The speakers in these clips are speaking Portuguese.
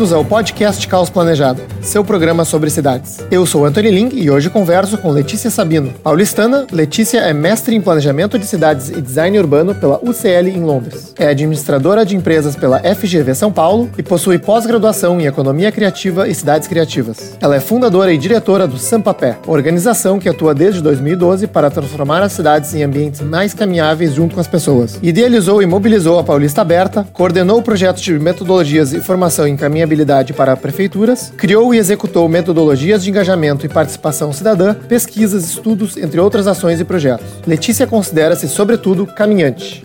Bem-vindos ao podcast Caos Planejado, seu programa sobre cidades. Eu sou Anthony Ling e hoje converso com Letícia Sabino. Paulistana, Letícia é mestre em planejamento de cidades e design urbano pela UCL em Londres. É administradora de empresas pela FGV São Paulo e possui pós-graduação em economia criativa e cidades criativas. Ela é fundadora e diretora do Sampapé, organização que atua desde 2012 para transformar as cidades em ambientes mais caminháveis junto com as pessoas. Idealizou e mobilizou a Paulista Aberta, coordenou projetos de metodologias e formação em caminhabilidade para prefeituras, criou e executou metodologias de engajamento e participação cidadã, pesquisas, estudos, entre outras ações e projetos. Letícia considera-se, sobretudo, caminhante.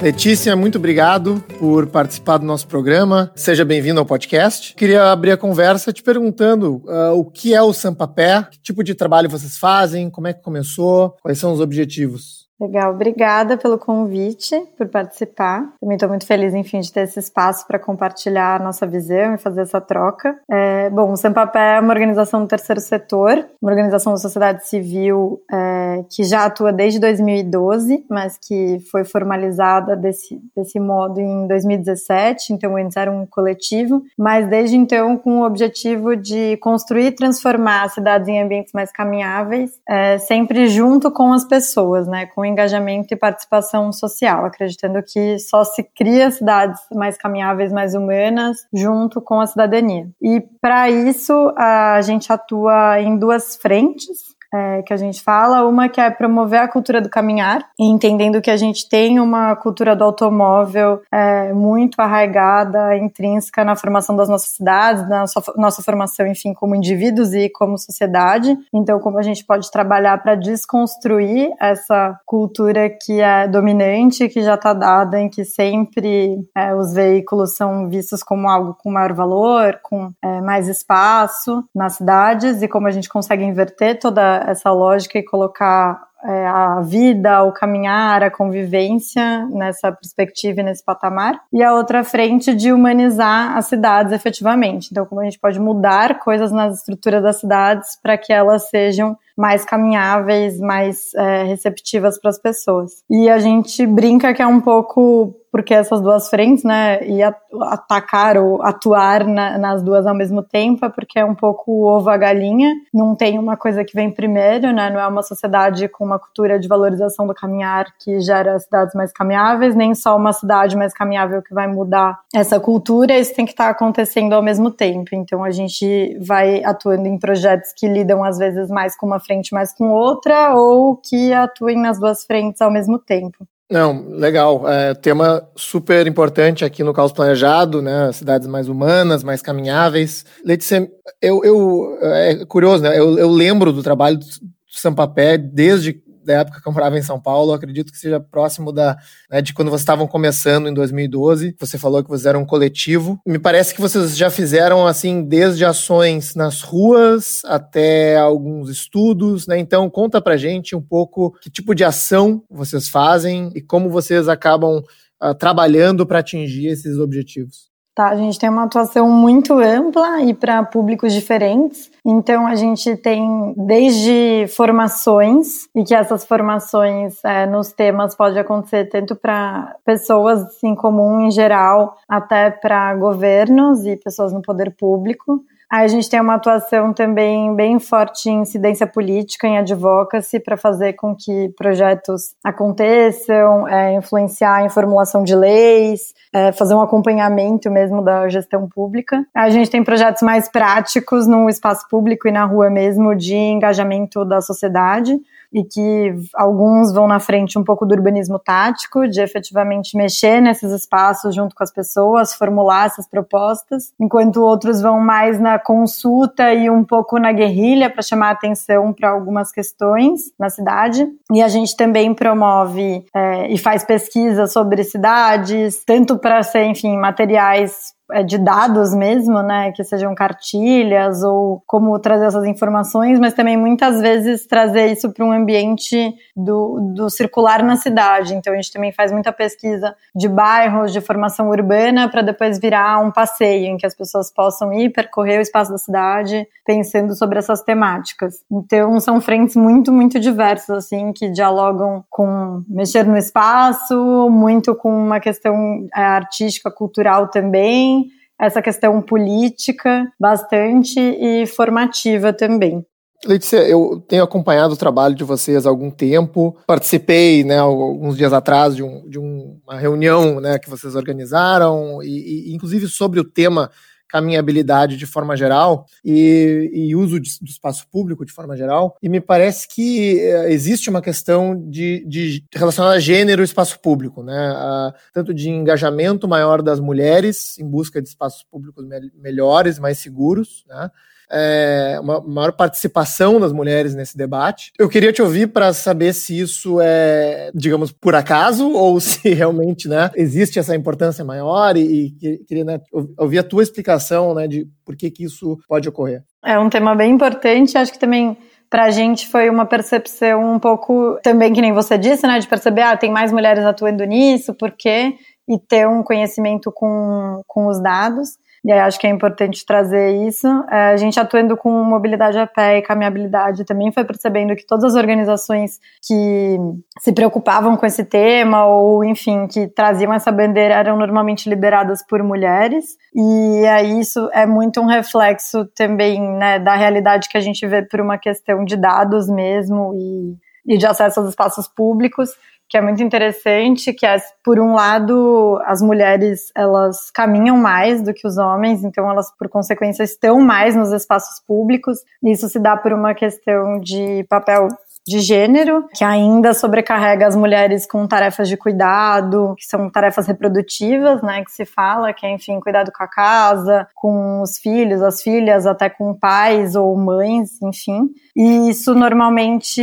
Letícia, muito obrigado por participar do nosso programa. Seja bem-vindo ao podcast. Queria abrir a conversa te perguntando uh, o que é o Sampapé, que tipo de trabalho vocês fazem, como é que começou, quais são os objetivos. Legal, obrigada pelo convite, por participar. Também estou muito feliz, enfim, de ter esse espaço para compartilhar a nossa visão e fazer essa troca. É, bom, o Sampapé é uma organização do terceiro setor, uma organização da sociedade civil é, que já atua desde 2012, mas que foi formalizada desse, desse modo em 2017, então antes era um coletivo, mas desde então com o objetivo de construir e transformar cidades em ambientes mais caminháveis, é, sempre junto com as pessoas, né, com engajamento e participação social, acreditando que só se cria cidades mais caminháveis, mais humanas, junto com a cidadania. E para isso a gente atua em duas frentes é, que a gente fala. Uma que é promover a cultura do caminhar, entendendo que a gente tem uma cultura do automóvel é, muito arraigada, intrínseca na formação das nossas cidades, na nossa, formação, enfim, como indivíduos e como sociedade. Então, como a gente pode trabalhar para desconstruir essa cultura que é dominante, que já está dada, em que sempre é, os veículos são vistos como algo com maior valor, com é, mais espaço nas cidades, e como a gente consegue inverter toda essa lógica e colocar é, a vida, o caminhar, a convivência nessa perspectiva e nesse patamar. E a outra frente de humanizar as cidades efetivamente. Então, como a gente pode mudar coisas nas estruturas das cidades para que elas sejam mais caminháveis, mais é, receptivas para as pessoas. E a gente brinca que é um pouco porque essas duas frentes, né, e atacar ou atuar na, nas duas ao mesmo tempo, é porque é um pouco o ovo a galinha, não tem uma coisa que vem primeiro, né, não é uma sociedade com uma cultura de valorização do caminhar que gera cidades mais caminháveis, nem só uma cidade mais caminhável que vai mudar essa cultura, isso tem que estar acontecendo ao mesmo tempo, então a gente vai atuando em projetos que lidam às vezes mais com uma frente mais com outra, ou que atuem nas duas frentes ao mesmo tempo. Não, legal. É, tema super importante aqui no Caos Planejado, né? Cidades mais humanas, mais caminháveis. Letícia, eu, eu é curioso, né? Eu, eu lembro do trabalho do Sampapé desde da época que eu morava em São Paulo, acredito que seja próximo da, né, de quando vocês estavam começando em 2012. Você falou que vocês eram um coletivo. Me parece que vocês já fizeram, assim, desde ações nas ruas até alguns estudos, né? Então, conta pra gente um pouco que tipo de ação vocês fazem e como vocês acabam uh, trabalhando para atingir esses objetivos. Tá, a gente tem uma atuação muito ampla e para públicos diferentes. Então a gente tem desde formações e que essas formações é, nos temas pode acontecer tanto para pessoas em comum em geral, até para governos e pessoas no poder público. A gente tem uma atuação também bem forte em incidência política, em advocacy, para fazer com que projetos aconteçam, é, influenciar em formulação de leis, é, fazer um acompanhamento mesmo da gestão pública. A gente tem projetos mais práticos no espaço público e na rua mesmo de engajamento da sociedade e que alguns vão na frente um pouco do urbanismo tático, de efetivamente mexer nesses espaços junto com as pessoas, formular essas propostas, enquanto outros vão mais na consulta e um pouco na guerrilha para chamar atenção para algumas questões na cidade. E a gente também promove é, e faz pesquisa sobre cidades, tanto para ser, enfim, materiais de dados mesmo, né, que sejam cartilhas ou como trazer essas informações, mas também muitas vezes trazer isso para um ambiente do, do circular na cidade. Então a gente também faz muita pesquisa de bairros, de formação urbana, para depois virar um passeio em que as pessoas possam ir percorrer o espaço da cidade pensando sobre essas temáticas. Então são frentes muito, muito diversas, assim, que dialogam com mexer no espaço, muito com uma questão é, artística, cultural também, essa questão política bastante e formativa também. Letícia, eu tenho acompanhado o trabalho de vocês há algum tempo. Participei, né, alguns dias atrás, de, um, de uma reunião né, que vocês organizaram, e, e inclusive sobre o tema caminhabilidade de forma geral e, e uso de, do espaço público de forma geral. E me parece que eh, existe uma questão de, de relacionada a gênero e espaço público, né? tanto de engajamento maior das mulheres em busca de espaços públicos me melhores, mais seguros, né? É, uma maior participação das mulheres nesse debate. Eu queria te ouvir para saber se isso é, digamos, por acaso ou se realmente né, existe essa importância maior e, e queria né, ouvir a tua explicação né, de por que, que isso pode ocorrer. É um tema bem importante, acho que também para a gente foi uma percepção um pouco, também que nem você disse, né, de perceber, ah, tem mais mulheres atuando nisso, por quê? E ter um conhecimento com, com os dados. E aí acho que é importante trazer isso. É, a gente atuando com mobilidade a pé e caminhabilidade também foi percebendo que todas as organizações que se preocupavam com esse tema ou, enfim, que traziam essa bandeira eram normalmente lideradas por mulheres. E aí isso é muito um reflexo também né, da realidade que a gente vê por uma questão de dados mesmo e, e de acesso aos espaços públicos que é muito interessante, que é, por um lado, as mulheres, elas caminham mais do que os homens, então elas, por consequência, estão mais nos espaços públicos. Isso se dá por uma questão de papel de gênero, que ainda sobrecarrega as mulheres com tarefas de cuidado, que são tarefas reprodutivas, né, que se fala, que é, enfim, cuidado com a casa, com os filhos, as filhas, até com pais ou mães, enfim. E isso normalmente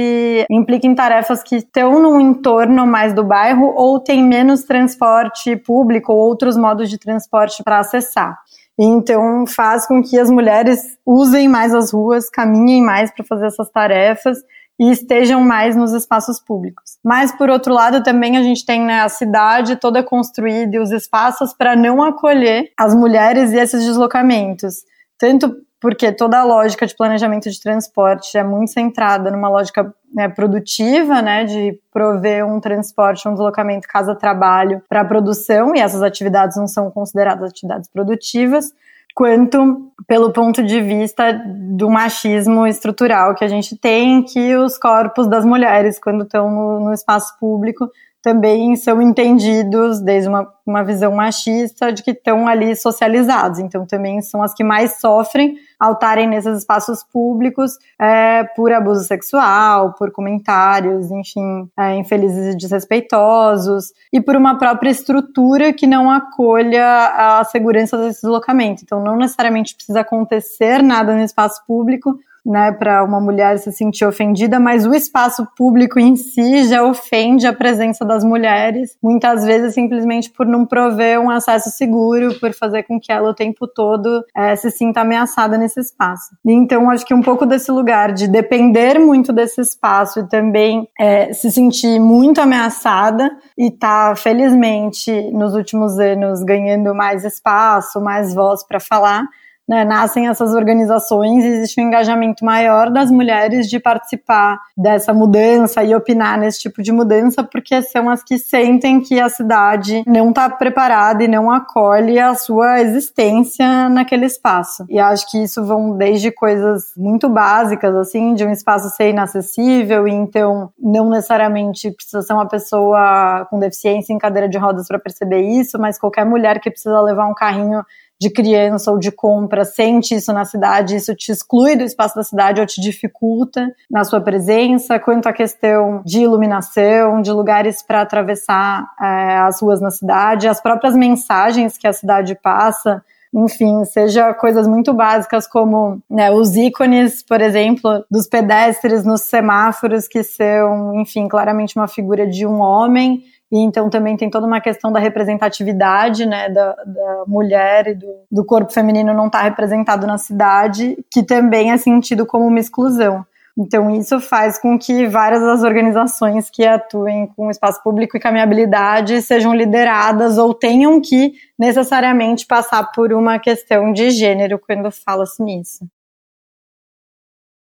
implica em tarefas que estão no entorno mais do bairro ou tem menos transporte público ou outros modos de transporte para acessar. Então faz com que as mulheres usem mais as ruas, caminhem mais para fazer essas tarefas e estejam mais nos espaços públicos. Mas, por outro lado, também a gente tem né, a cidade toda construída e os espaços para não acolher as mulheres e esses deslocamentos. Tanto porque toda a lógica de planejamento de transporte é muito centrada numa lógica né, produtiva, né, de prover um transporte, um deslocamento casa-trabalho para a produção, e essas atividades não são consideradas atividades produtivas, quanto pelo ponto de vista do machismo estrutural que a gente tem, que os corpos das mulheres, quando estão no, no espaço público, também são entendidos desde uma, uma visão machista de que estão ali socializados. Então, também são as que mais sofrem ao estarem nesses espaços públicos é, por abuso sexual, por comentários, enfim, é, infelizes e desrespeitosos, e por uma própria estrutura que não acolha a segurança desse deslocamento. Então, não necessariamente precisa acontecer nada no espaço público né, para uma mulher se sentir ofendida, mas o espaço público em si já ofende a presença das mulheres, muitas vezes simplesmente por não prover um acesso seguro, por fazer com que ela o tempo todo é, se sinta ameaçada nesse espaço. Então, acho que um pouco desse lugar de depender muito desse espaço e também é, se sentir muito ameaçada e tá, felizmente, nos últimos anos ganhando mais espaço, mais voz para falar, né, nascem essas organizações, existe um engajamento maior das mulheres de participar dessa mudança e opinar nesse tipo de mudança, porque são as que sentem que a cidade não está preparada e não acolhe a sua existência naquele espaço. E acho que isso vão desde coisas muito básicas, assim, de um espaço ser inacessível, e então não necessariamente precisa ser uma pessoa com deficiência em cadeira de rodas para perceber isso, mas qualquer mulher que precisa levar um carrinho de criança ou de compra sente isso na cidade, isso te exclui do espaço da cidade ou te dificulta na sua presença, quanto à questão de iluminação, de lugares para atravessar é, as ruas na cidade, as próprias mensagens que a cidade passa, enfim, seja coisas muito básicas como né, os ícones, por exemplo, dos pedestres nos semáforos, que são, enfim, claramente uma figura de um homem e então também tem toda uma questão da representatividade, né, da, da mulher e do, do corpo feminino não estar tá representado na cidade, que também é sentido como uma exclusão. Então, isso faz com que várias das organizações que atuem com espaço público e caminhabilidade sejam lideradas ou tenham que necessariamente passar por uma questão de gênero quando fala-se nisso.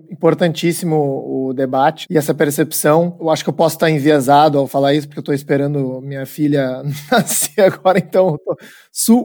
Importantíssimo o debate e essa percepção. Eu acho que eu posso estar enviesado ao falar isso, porque eu estou esperando minha filha nascer agora, então tô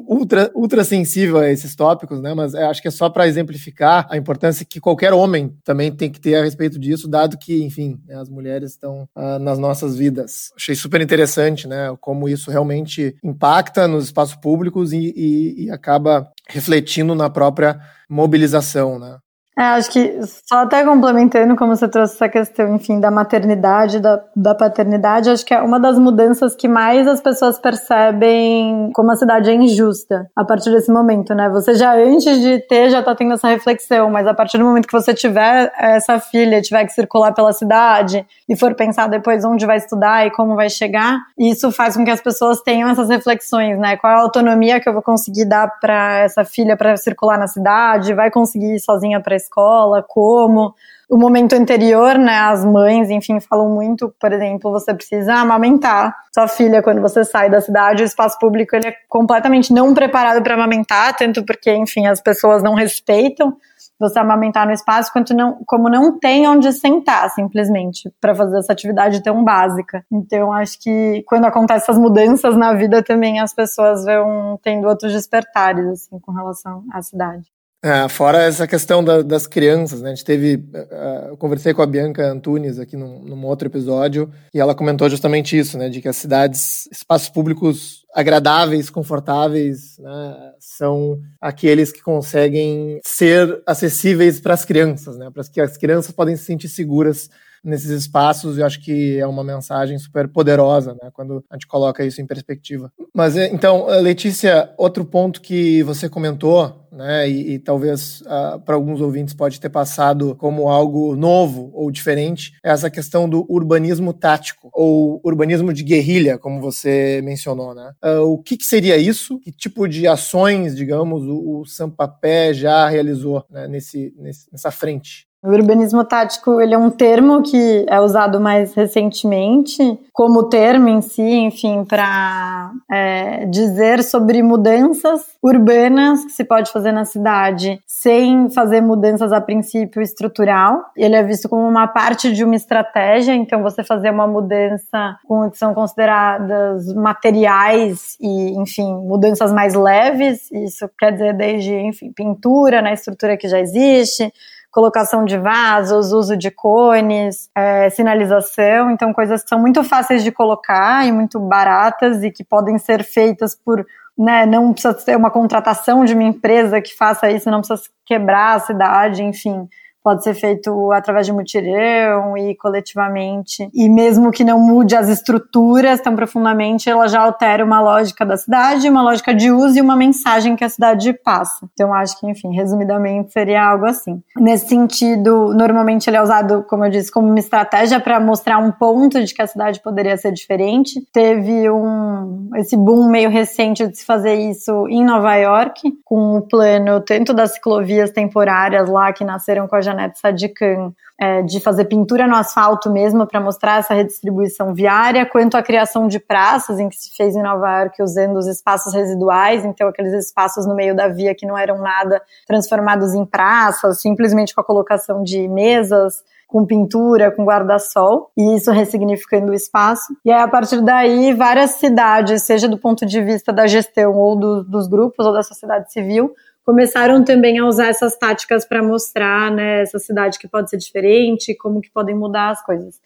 ultra, ultra sensível a esses tópicos, né? Mas acho que é só para exemplificar a importância que qualquer homem também tem que ter a respeito disso, dado que, enfim, né, as mulheres estão uh, nas nossas vidas. Achei super interessante, né? Como isso realmente impacta nos espaços públicos e, e, e acaba refletindo na própria mobilização, né? É, acho que só até complementando como você trouxe essa questão, enfim, da maternidade, da, da paternidade, acho que é uma das mudanças que mais as pessoas percebem como a cidade é injusta a partir desse momento, né? Você já antes de ter já tá tendo essa reflexão, mas a partir do momento que você tiver essa filha, tiver que circular pela cidade e for pensar depois onde vai estudar e como vai chegar, isso faz com que as pessoas tenham essas reflexões, né? Qual é a autonomia que eu vou conseguir dar para essa filha para circular na cidade? Vai conseguir ir sozinha para escola, como. O momento anterior, né, as mães, enfim, falam muito, por exemplo, você precisa amamentar sua filha quando você sai da cidade, o espaço público ele é completamente não preparado para amamentar, tanto porque, enfim, as pessoas não respeitam você amamentar no espaço, quanto não, como não tem onde sentar, simplesmente, para fazer essa atividade tão básica. Então, acho que quando acontecem essas mudanças na vida também, as pessoas vão tendo outros despertares, assim, com relação à cidade. É, fora essa questão da, das crianças, né? A gente teve. Uh, eu conversei com a Bianca Antunes aqui num, num, outro episódio e ela comentou justamente isso, né? De que as cidades, espaços públicos agradáveis, confortáveis, né, são aqueles que conseguem ser acessíveis para as crianças, né? Para que as crianças podem se sentir seguras nesses espaços, eu acho que é uma mensagem super poderosa, né, quando a gente coloca isso em perspectiva. Mas então, Letícia, outro ponto que você comentou, né, e, e talvez uh, ah, para alguns ouvintes pode ter passado como algo novo ou diferente, é essa questão do urbanismo tático ou urbanismo de guerrilha, como você mencionou, né? Uh, o que, que, seria isso? Que tipo de ações, digamos, o, o Sampapé já realizou né, nesse, nesse, nessa frente? O urbanismo tático ele é um termo que é usado mais recentemente como termo em si, enfim, para é, dizer sobre mudanças urbanas que se pode fazer na cidade sem fazer mudanças a princípio estrutural. Ele é visto como uma parte de uma estratégia, então você fazer uma mudança com que são consideradas materiais e, enfim, mudanças mais leves. Isso quer dizer desde, enfim, pintura na estrutura que já existe colocação de vasos, uso de cones, é, sinalização, então coisas que são muito fáceis de colocar e muito baratas e que podem ser feitas por né, não precisa ter uma contratação de uma empresa que faça isso, não precisa quebrar a cidade, enfim pode ser feito através de mutirão e coletivamente. E mesmo que não mude as estruturas tão profundamente, ela já altera uma lógica da cidade, uma lógica de uso e uma mensagem que a cidade passa. Então, acho que, enfim, resumidamente, seria algo assim. Nesse sentido, normalmente ele é usado, como eu disse, como uma estratégia para mostrar um ponto de que a cidade poderia ser diferente. Teve um esse boom meio recente de se fazer isso em Nova York, com o plano tanto das ciclovias temporárias lá que nasceram com a Janete Sadikan, é, de fazer pintura no asfalto mesmo para mostrar essa redistribuição viária, quanto a criação de praças, em que se fez em Nova York usando os espaços residuais, então aqueles espaços no meio da via que não eram nada transformados em praças, simplesmente com a colocação de mesas, com pintura, com guarda-sol, e isso ressignificando o espaço. E aí, a partir daí, várias cidades, seja do ponto de vista da gestão ou do, dos grupos ou da sociedade civil, começaram também a usar essas táticas para mostrar né, essa cidade que pode ser diferente, como que podem mudar as coisas.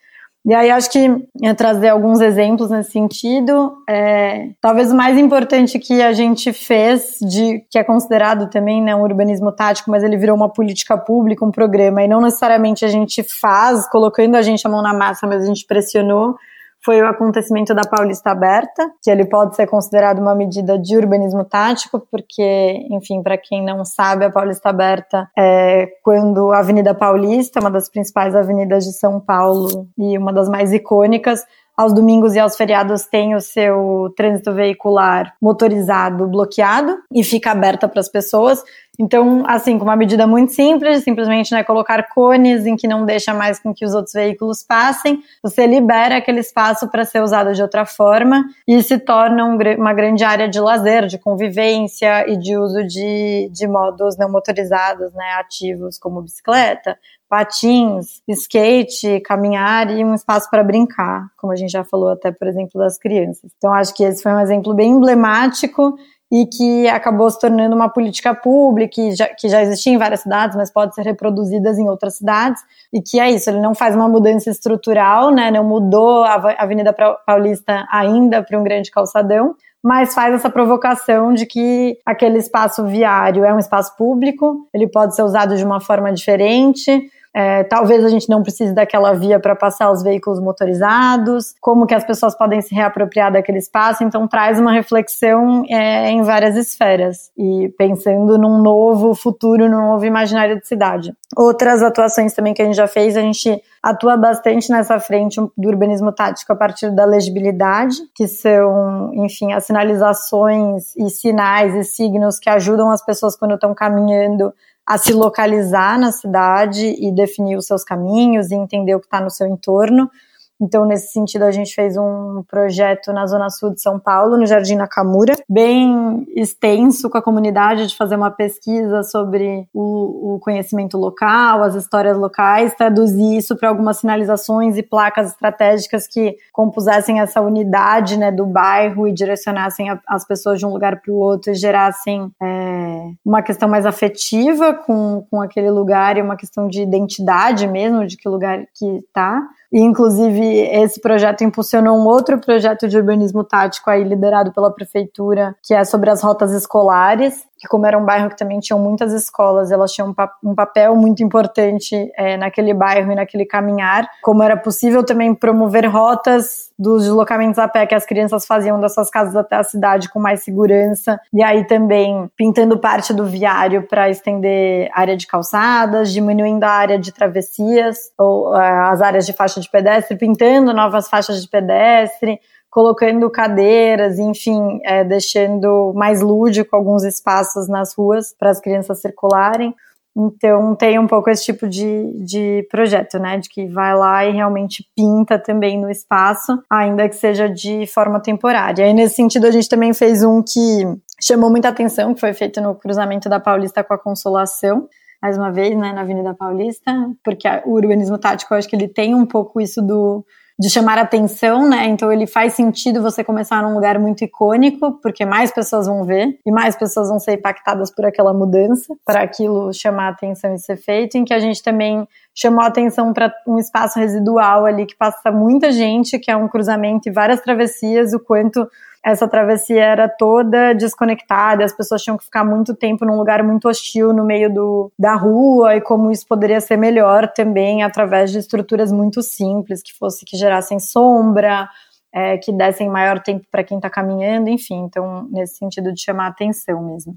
E aí acho que ia trazer alguns exemplos nesse sentido. É, talvez o mais importante que a gente fez, de que é considerado também né, um urbanismo tático, mas ele virou uma política pública, um programa, e não necessariamente a gente faz colocando a gente a mão na massa, mas a gente pressionou, foi o acontecimento da Paulista Aberta, que ele pode ser considerado uma medida de urbanismo tático, porque, enfim, para quem não sabe, a Paulista Aberta é quando a Avenida Paulista, uma das principais avenidas de São Paulo e uma das mais icônicas, aos domingos e aos feriados tem o seu trânsito veicular motorizado bloqueado e fica aberta para as pessoas. Então, assim, com uma medida muito simples, simplesmente né, colocar cones em que não deixa mais com que os outros veículos passem, você libera aquele espaço para ser usado de outra forma e se torna um, uma grande área de lazer, de convivência e de uso de, de modos não motorizados, né, ativos, como bicicleta, patins, skate, caminhar e um espaço para brincar, como a gente já falou até, por exemplo, das crianças. Então, acho que esse foi um exemplo bem emblemático e que acabou se tornando uma política pública que já, que já existia em várias cidades, mas pode ser reproduzidas em outras cidades, e que é isso, ele não faz uma mudança estrutural, né, não mudou a Avenida Paulista ainda para um grande calçadão, mas faz essa provocação de que aquele espaço viário é um espaço público, ele pode ser usado de uma forma diferente, é, talvez a gente não precise daquela via para passar os veículos motorizados, como que as pessoas podem se reapropriar daquele espaço, então traz uma reflexão é, em várias esferas e pensando num novo futuro, num novo imaginário de cidade. Outras atuações também que a gente já fez, a gente atua bastante nessa frente do urbanismo tático a partir da legibilidade, que são, enfim, as sinalizações e sinais e signos que ajudam as pessoas quando estão caminhando a se localizar na cidade e definir os seus caminhos e entender o que está no seu entorno. Então, nesse sentido, a gente fez um projeto na Zona Sul de São Paulo, no Jardim Nakamura, bem extenso com a comunidade, de fazer uma pesquisa sobre o, o conhecimento local, as histórias locais, traduzir isso para algumas sinalizações e placas estratégicas que compusessem essa unidade né, do bairro e direcionassem a, as pessoas de um lugar para o outro e gerassem é, uma questão mais afetiva com, com aquele lugar e uma questão de identidade mesmo, de que lugar que está. E, inclusive, esse projeto impulsionou um outro projeto de urbanismo tático aí liderado pela prefeitura, que é sobre as rotas escolares, que como era um bairro que também tinham muitas escolas, elas tinham um, papel muito importante é, naquele bairro e naquele caminhar, como era possível também promover rotas dos deslocamentos a pé que as crianças faziam das suas casas até a cidade com mais segurança, e aí também pintando parte do viário para estender área de calçadas, diminuindo a área de travessias, ou uh, as áreas de faixa de pedestre, pintando novas faixas de pedestre, colocando cadeiras, enfim, é, deixando mais lúdico alguns espaços nas ruas para as crianças circularem. Então tem um pouco esse tipo de, de projeto, né? De que vai lá e realmente pinta também no espaço, ainda que seja de forma temporária. E nesse sentido a gente também fez um que chamou muita atenção, que foi feito no cruzamento da Paulista com a Consolação, mais uma vez, né, na Avenida Paulista, porque o urbanismo tático, eu acho que ele tem um pouco isso do de chamar atenção, né? Então ele faz sentido você começar num lugar muito icônico, porque mais pessoas vão ver e mais pessoas vão ser impactadas por aquela mudança, para aquilo chamar atenção e ser feito, em que a gente também chamou atenção para um espaço residual ali que passa muita gente, que é um cruzamento e várias travessias, o quanto essa travessia era toda desconectada, as pessoas tinham que ficar muito tempo num lugar muito hostil no meio do, da rua e como isso poderia ser melhor também através de estruturas muito simples que fosse que gerassem sombra, é, que dessem maior tempo para quem está caminhando, enfim, então nesse sentido de chamar atenção mesmo.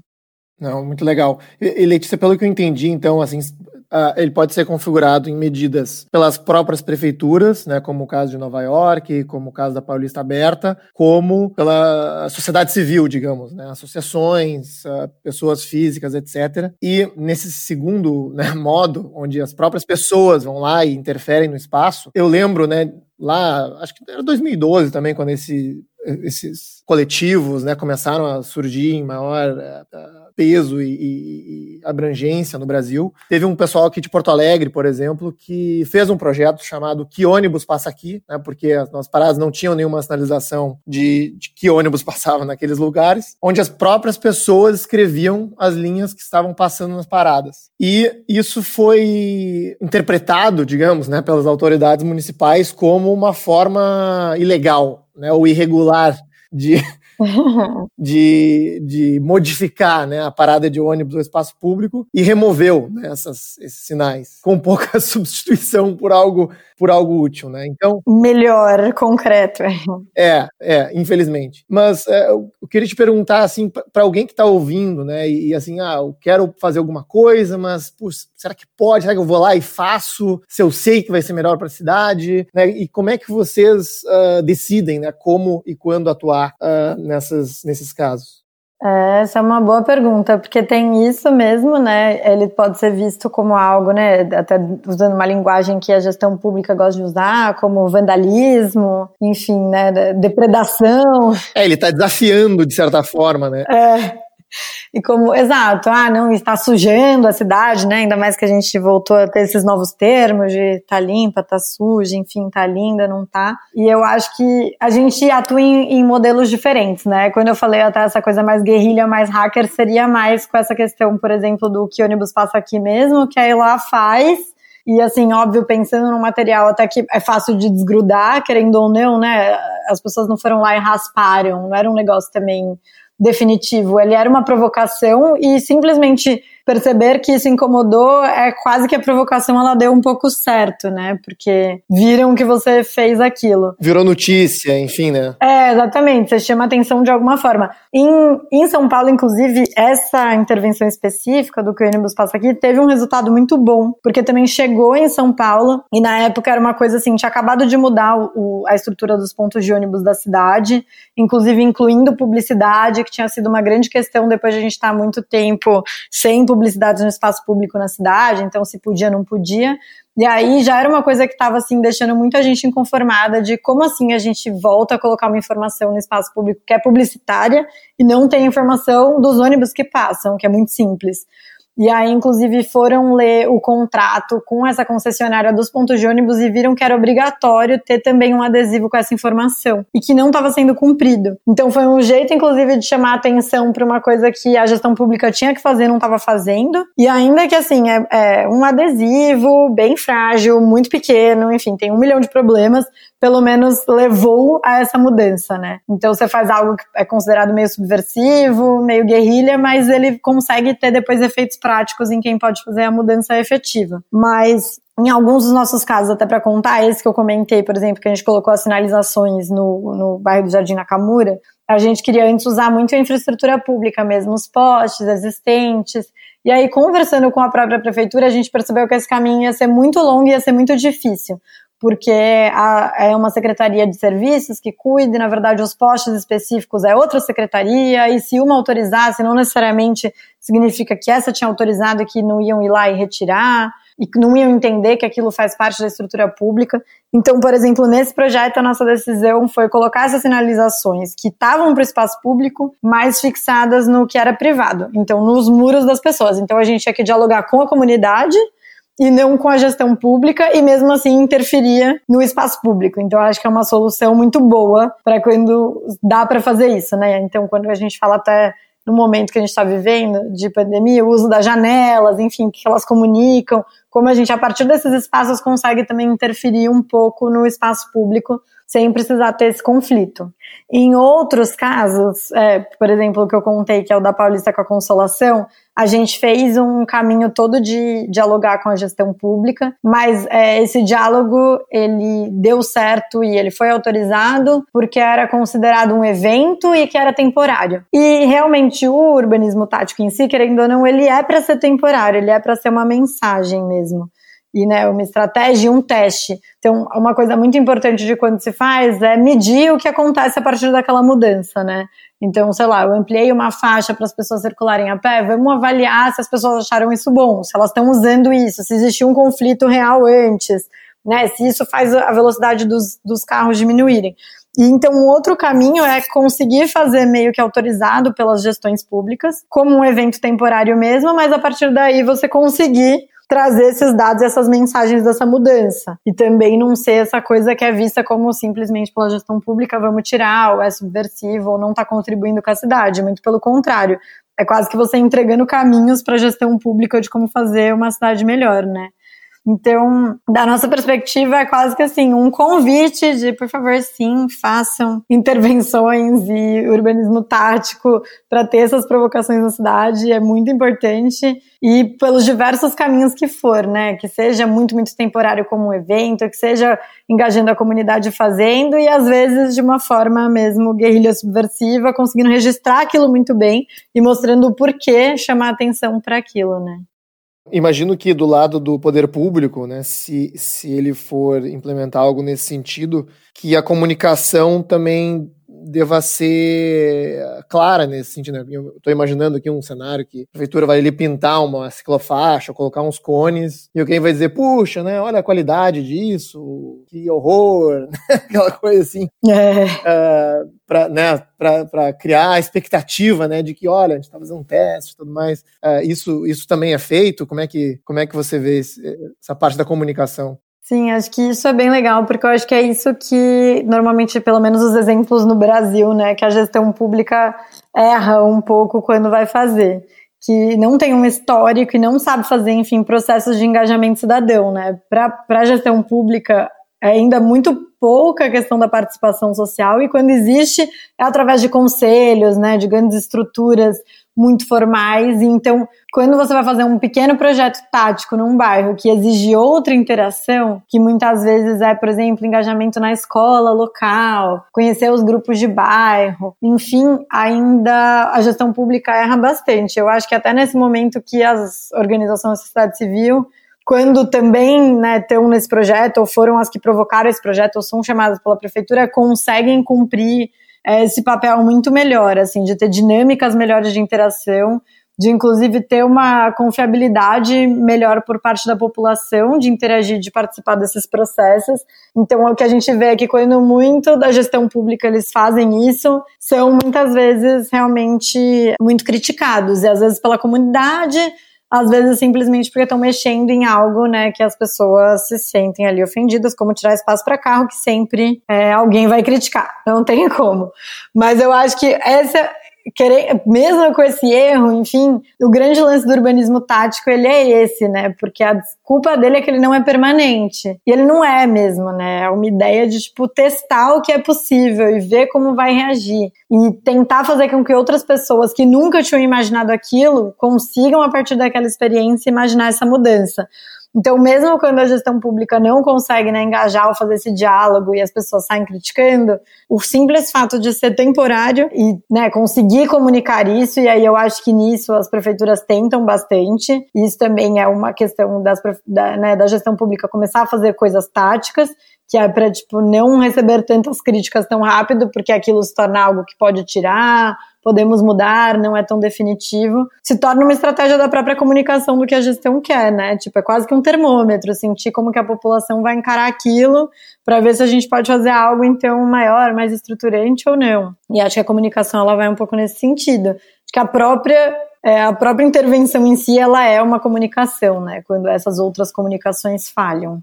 Não, muito legal. E, Letícia, pelo que eu entendi, então, assim, uh, ele pode ser configurado em medidas pelas próprias prefeituras, né, como o caso de Nova York, como o caso da Paulista Aberta, como pela sociedade civil, digamos, né, associações, uh, pessoas físicas, etc. E nesse segundo né, modo, onde as próprias pessoas vão lá e interferem no espaço, eu lembro, né, lá, acho que era 2012 também, quando esse, esses coletivos né, começaram a surgir em maior uh, peso e, e, e, abrangência no Brasil. Teve um pessoal aqui de Porto Alegre, por exemplo, que fez um projeto chamado Que ônibus passa aqui, né, porque as nossas paradas não tinham nenhuma sinalização de, de que ônibus passava naqueles lugares, onde as próprias pessoas escreviam as linhas que estavam passando nas paradas. E isso foi interpretado, digamos, né, pelas autoridades municipais como uma forma ilegal, né, ou irregular de de, de modificar né, a parada de ônibus no espaço público e removeu né, essas, esses sinais, com pouca substituição por algo, por algo útil. Né? Então, Melhor, concreto. É, é, infelizmente. Mas é, eu queria te perguntar, assim, para alguém que está ouvindo, né, e, e, assim, ah, eu quero fazer alguma coisa, mas, putz, será que pode? Será que eu vou lá e faço? Se eu sei que vai ser melhor para a cidade? Né? E como é que vocês uh, decidem né, como e quando atuar uh, nessas, nesses casos? É, essa é uma boa pergunta, porque tem isso mesmo, né? Ele pode ser visto como algo, né? Até usando uma linguagem que a gestão pública gosta de usar, como vandalismo, enfim, né? Depredação. É, ele está desafiando de certa forma, né? É. E como, exato, ah, não está sujando a cidade, né? Ainda mais que a gente voltou a ter esses novos termos de tá limpa, tá suja, enfim, tá linda, não tá. E eu acho que a gente atua em, em modelos diferentes, né? Quando eu falei até essa coisa mais guerrilha, mais hacker, seria mais com essa questão, por exemplo, do que ônibus passa aqui mesmo, que aí lá faz e assim, óbvio, pensando no material até que é fácil de desgrudar, querendo ou não, né? As pessoas não foram lá e rasparam, não era um negócio também definitivo. Ele era uma provocação e simplesmente perceber que isso incomodou é quase que a provocação ela deu um pouco certo, né? Porque viram que você fez aquilo. Virou notícia, enfim, né? É, exatamente. Você chama atenção de alguma forma. Em, em São Paulo, inclusive, essa intervenção específica do que o ônibus passa aqui teve um resultado muito bom, porque também chegou em São Paulo e na época era uma coisa assim, tinha acabado de mudar o, a estrutura dos pontos de ônibus da cidade, inclusive incluindo publicidade, que tinha sido uma grande questão depois de a gente estar muito tempo sem publicidades no espaço público na cidade, então se podia, não podia. E aí já era uma coisa que estava assim deixando muita gente inconformada de como assim a gente volta a colocar uma informação no espaço público que é publicitária e não tem informação dos ônibus que passam, que é muito simples. E aí, inclusive, foram ler o contrato com essa concessionária dos pontos de ônibus e viram que era obrigatório ter também um adesivo com essa informação e que não estava sendo cumprido. Então, foi um jeito, inclusive, de chamar atenção para uma coisa que a gestão pública tinha que fazer e não estava fazendo. E ainda que, assim, é, é um adesivo bem frágil, muito pequeno, enfim, tem um milhão de problemas, pelo menos levou a essa mudança, né? Então você faz algo que é considerado meio subversivo, meio guerrilha, mas ele consegue ter depois efeitos práticos em quem pode fazer a mudança efetiva. Mas em alguns dos nossos casos, até para contar, esse que eu comentei, por exemplo, que a gente colocou as sinalizações no, no bairro do Jardim Nakamura, a gente queria antes usar muito a infraestrutura pública mesmo, os postes existentes. E aí, conversando com a própria prefeitura, a gente percebeu que esse caminho ia ser muito longo e ia ser muito difícil porque a, é uma secretaria de serviços que cuida, e, na verdade, os postos específicos é outra secretaria, e se uma autorizasse, não necessariamente significa que essa tinha autorizado e que não iam ir lá e retirar, e que não iam entender que aquilo faz parte da estrutura pública. Então, por exemplo, nesse projeto, a nossa decisão foi colocar essas sinalizações que estavam para o espaço público, mais fixadas no que era privado, então nos muros das pessoas. Então, a gente tinha que dialogar com a comunidade e não com a gestão pública e mesmo assim interferia no espaço público. Então acho que é uma solução muito boa para quando dá para fazer isso, né? Então quando a gente fala até no momento que a gente está vivendo de pandemia, o uso das janelas, enfim, que elas comunicam, como a gente a partir desses espaços consegue também interferir um pouco no espaço público sem precisar ter esse conflito. Em outros casos, é, por exemplo, o que eu contei, que é o da Paulista com a Consolação, a gente fez um caminho todo de dialogar com a gestão pública, mas é, esse diálogo ele deu certo e ele foi autorizado porque era considerado um evento e que era temporário. E realmente o urbanismo tático em si, querendo ou não, ele é para ser temporário, ele é para ser uma mensagem mesmo e né, uma estratégia e um teste. Então, uma coisa muito importante de quando se faz é medir o que acontece a partir daquela mudança, né? Então, sei lá, eu ampliei uma faixa para as pessoas circularem a pé, vamos avaliar se as pessoas acharam isso bom, se elas estão usando isso, se existiu um conflito real antes, né? Se isso faz a velocidade dos, dos carros diminuírem. E então, um outro caminho é conseguir fazer meio que autorizado pelas gestões públicas, como um evento temporário mesmo, mas a partir daí você conseguir trazer esses dados e essas mensagens dessa mudança. E também não ser essa coisa que é vista como simplesmente pela gestão pública, vamos tirar, ou é subversivo, ou não está contribuindo com a cidade. Muito pelo contrário. É quase que você entregando caminhos para a gestão pública de como fazer uma cidade melhor, né? Então, da nossa perspectiva, é quase que assim, um convite de, por favor, sim, façam intervenções e urbanismo tático para ter essas provocações na cidade, é muito importante. E pelos diversos caminhos que for, né? Que seja muito, muito temporário como um evento, que seja engajando a comunidade fazendo, e às vezes de uma forma mesmo guerrilha subversiva, conseguindo registrar aquilo muito bem e mostrando o porquê chamar atenção para aquilo, né? Imagino que do lado do poder público, né, se, se ele for implementar algo nesse sentido, que a comunicação também deva ser clara nesse sentido. Né? Eu estou imaginando aqui um cenário que a prefeitura vai ali pintar uma ciclofaixa, colocar uns cones, e alguém vai dizer, puxa, né, olha a qualidade disso, que horror, aquela coisa assim. É. Uh, para né, criar a expectativa né, de que, olha, a gente está fazendo um teste e tudo mais. Uh, isso, isso também é feito? Como é que, como é que você vê esse, essa parte da comunicação? Sim, acho que isso é bem legal, porque eu acho que é isso que normalmente, pelo menos os exemplos no Brasil, né, que a gestão pública erra um pouco quando vai fazer. Que não tem um histórico e não sabe fazer, enfim, processos de engajamento cidadão, né? Para a gestão pública, é ainda muito pouca questão da participação social e quando existe é através de conselhos, né, de grandes estruturas muito formais. Então, quando você vai fazer um pequeno projeto tático num bairro que exige outra interação, que muitas vezes é, por exemplo, engajamento na escola local, conhecer os grupos de bairro, enfim, ainda a gestão pública erra bastante. Eu acho que até nesse momento que as organizações da sociedade civil quando também né, estão nesse projeto, ou foram as que provocaram esse projeto, ou são chamadas pela prefeitura, conseguem cumprir é, esse papel muito melhor, assim, de ter dinâmicas melhores de interação, de inclusive ter uma confiabilidade melhor por parte da população de interagir, de participar desses processos. Então, o que a gente vê é que quando muito da gestão pública eles fazem isso, são muitas vezes realmente muito criticados, e às vezes pela comunidade, às vezes simplesmente porque estão mexendo em algo, né, que as pessoas se sentem ali ofendidas, como tirar espaço para carro, que sempre é, alguém vai criticar, não tem como. Mas eu acho que essa querer, mesmo com esse erro, enfim, o grande lance do urbanismo tático, ele é esse, né? Porque a desculpa dele é que ele não é permanente. E ele não é mesmo, né? É uma ideia de, tipo, testar o que é possível e ver como vai reagir. E tentar fazer com que outras pessoas que nunca tinham imaginado aquilo consigam, a partir daquela experiência, imaginar essa mudança. Então, mesmo quando a gestão pública não consegue né, engajar ou fazer esse diálogo e as pessoas saem criticando, o simples fato de ser temporário e né, conseguir comunicar isso, e aí eu acho que nisso as prefeituras tentam bastante, isso também é uma questão das, da, né, da gestão pública começar a fazer coisas táticas, que é para tipo, não receber tantas críticas tão rápido, porque aquilo se torna algo que pode tirar podemos mudar, não é tão definitivo, se torna uma estratégia da própria comunicação do que a gestão quer, né? Tipo, é quase que um termômetro, sentir como que a população vai encarar aquilo para ver se a gente pode fazer algo então maior, mais estruturante ou não. E acho que a comunicação ela vai um pouco nesse sentido. Acho que a própria é, a própria intervenção em si ela é uma comunicação, né? Quando essas outras comunicações falham.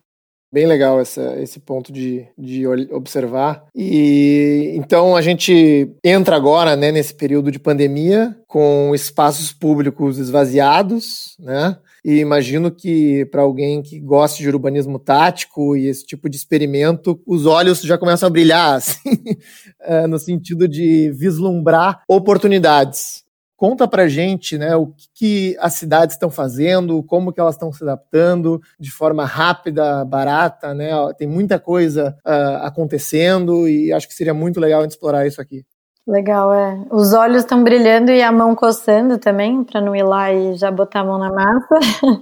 Bem legal essa, esse ponto de, de observar. E então a gente entra agora né, nesse período de pandemia com espaços públicos esvaziados, né? E imagino que para alguém que gosta de urbanismo tático e esse tipo de experimento, os olhos já começam a brilhar, assim, é, no sentido de vislumbrar oportunidades. Conta pra gente, né, o que, que as cidades estão fazendo, como que elas estão se adaptando de forma rápida, barata, né? Tem muita coisa uh, acontecendo e acho que seria muito legal a gente explorar isso aqui. Legal, é. Os olhos estão brilhando e a mão coçando também, para não ir lá e já botar a mão na massa.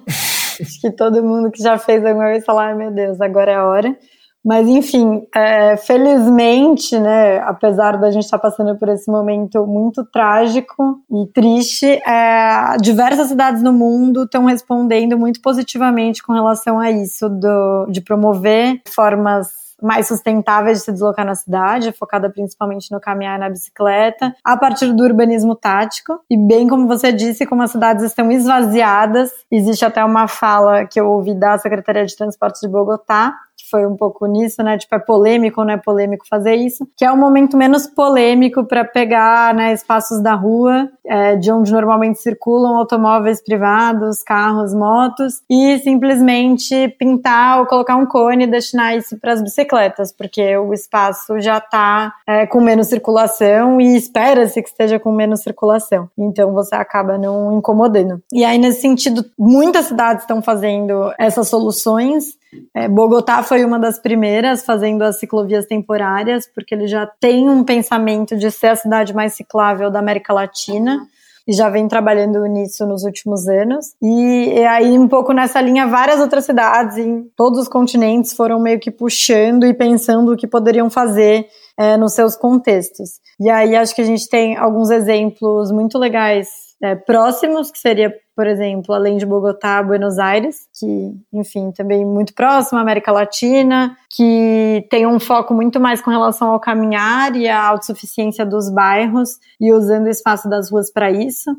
acho que todo mundo que já fez alguma vez falar, ai meu Deus, agora é a hora. Mas, enfim, é, felizmente, né, apesar da gente estar tá passando por esse momento muito trágico e triste, é, diversas cidades no mundo estão respondendo muito positivamente com relação a isso, do, de promover formas mais sustentáveis de se deslocar na cidade, focada principalmente no caminhar e na bicicleta, a partir do urbanismo tático. E bem como você disse, como as cidades estão esvaziadas, existe até uma fala que eu ouvi da Secretaria de Transportes de Bogotá, foi um pouco nisso, né? Tipo, é polêmico ou não é polêmico fazer isso, que é um momento menos polêmico para pegar né, espaços da rua, é, de onde normalmente circulam automóveis privados, carros, motos, e simplesmente pintar ou colocar um cone e destinar isso para as bicicletas, porque o espaço já está é, com menos circulação e espera-se que esteja com menos circulação. Então você acaba não incomodando. E aí, nesse sentido, muitas cidades estão fazendo essas soluções. É, Bogotá foi uma das primeiras fazendo as ciclovias temporárias, porque ele já tem um pensamento de ser a cidade mais ciclável da América Latina. e já vem trabalhando nisso nos últimos anos. E, e aí, um pouco nessa linha, várias outras cidades em todos os continentes foram meio que puxando e pensando o que poderiam fazer é, nos seus contextos. E aí acho que a gente tem alguns exemplos muito legais é, próximos, que seria, por exemplo, além de Bogotá, Buenos Aires, que, enfim, também muito próximo à América Latina, que tem um foco muito mais com relação ao caminhar e à autossuficiência dos bairros e usando o espaço das ruas para isso.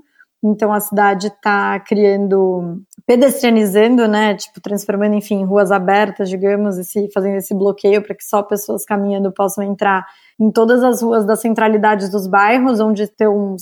Então a cidade está criando, pedestrianizando, né? Tipo, transformando, enfim, ruas abertas, digamos, esse, fazendo esse bloqueio para que só pessoas caminhando possam entrar em todas as ruas das centralidades dos bairros, onde estão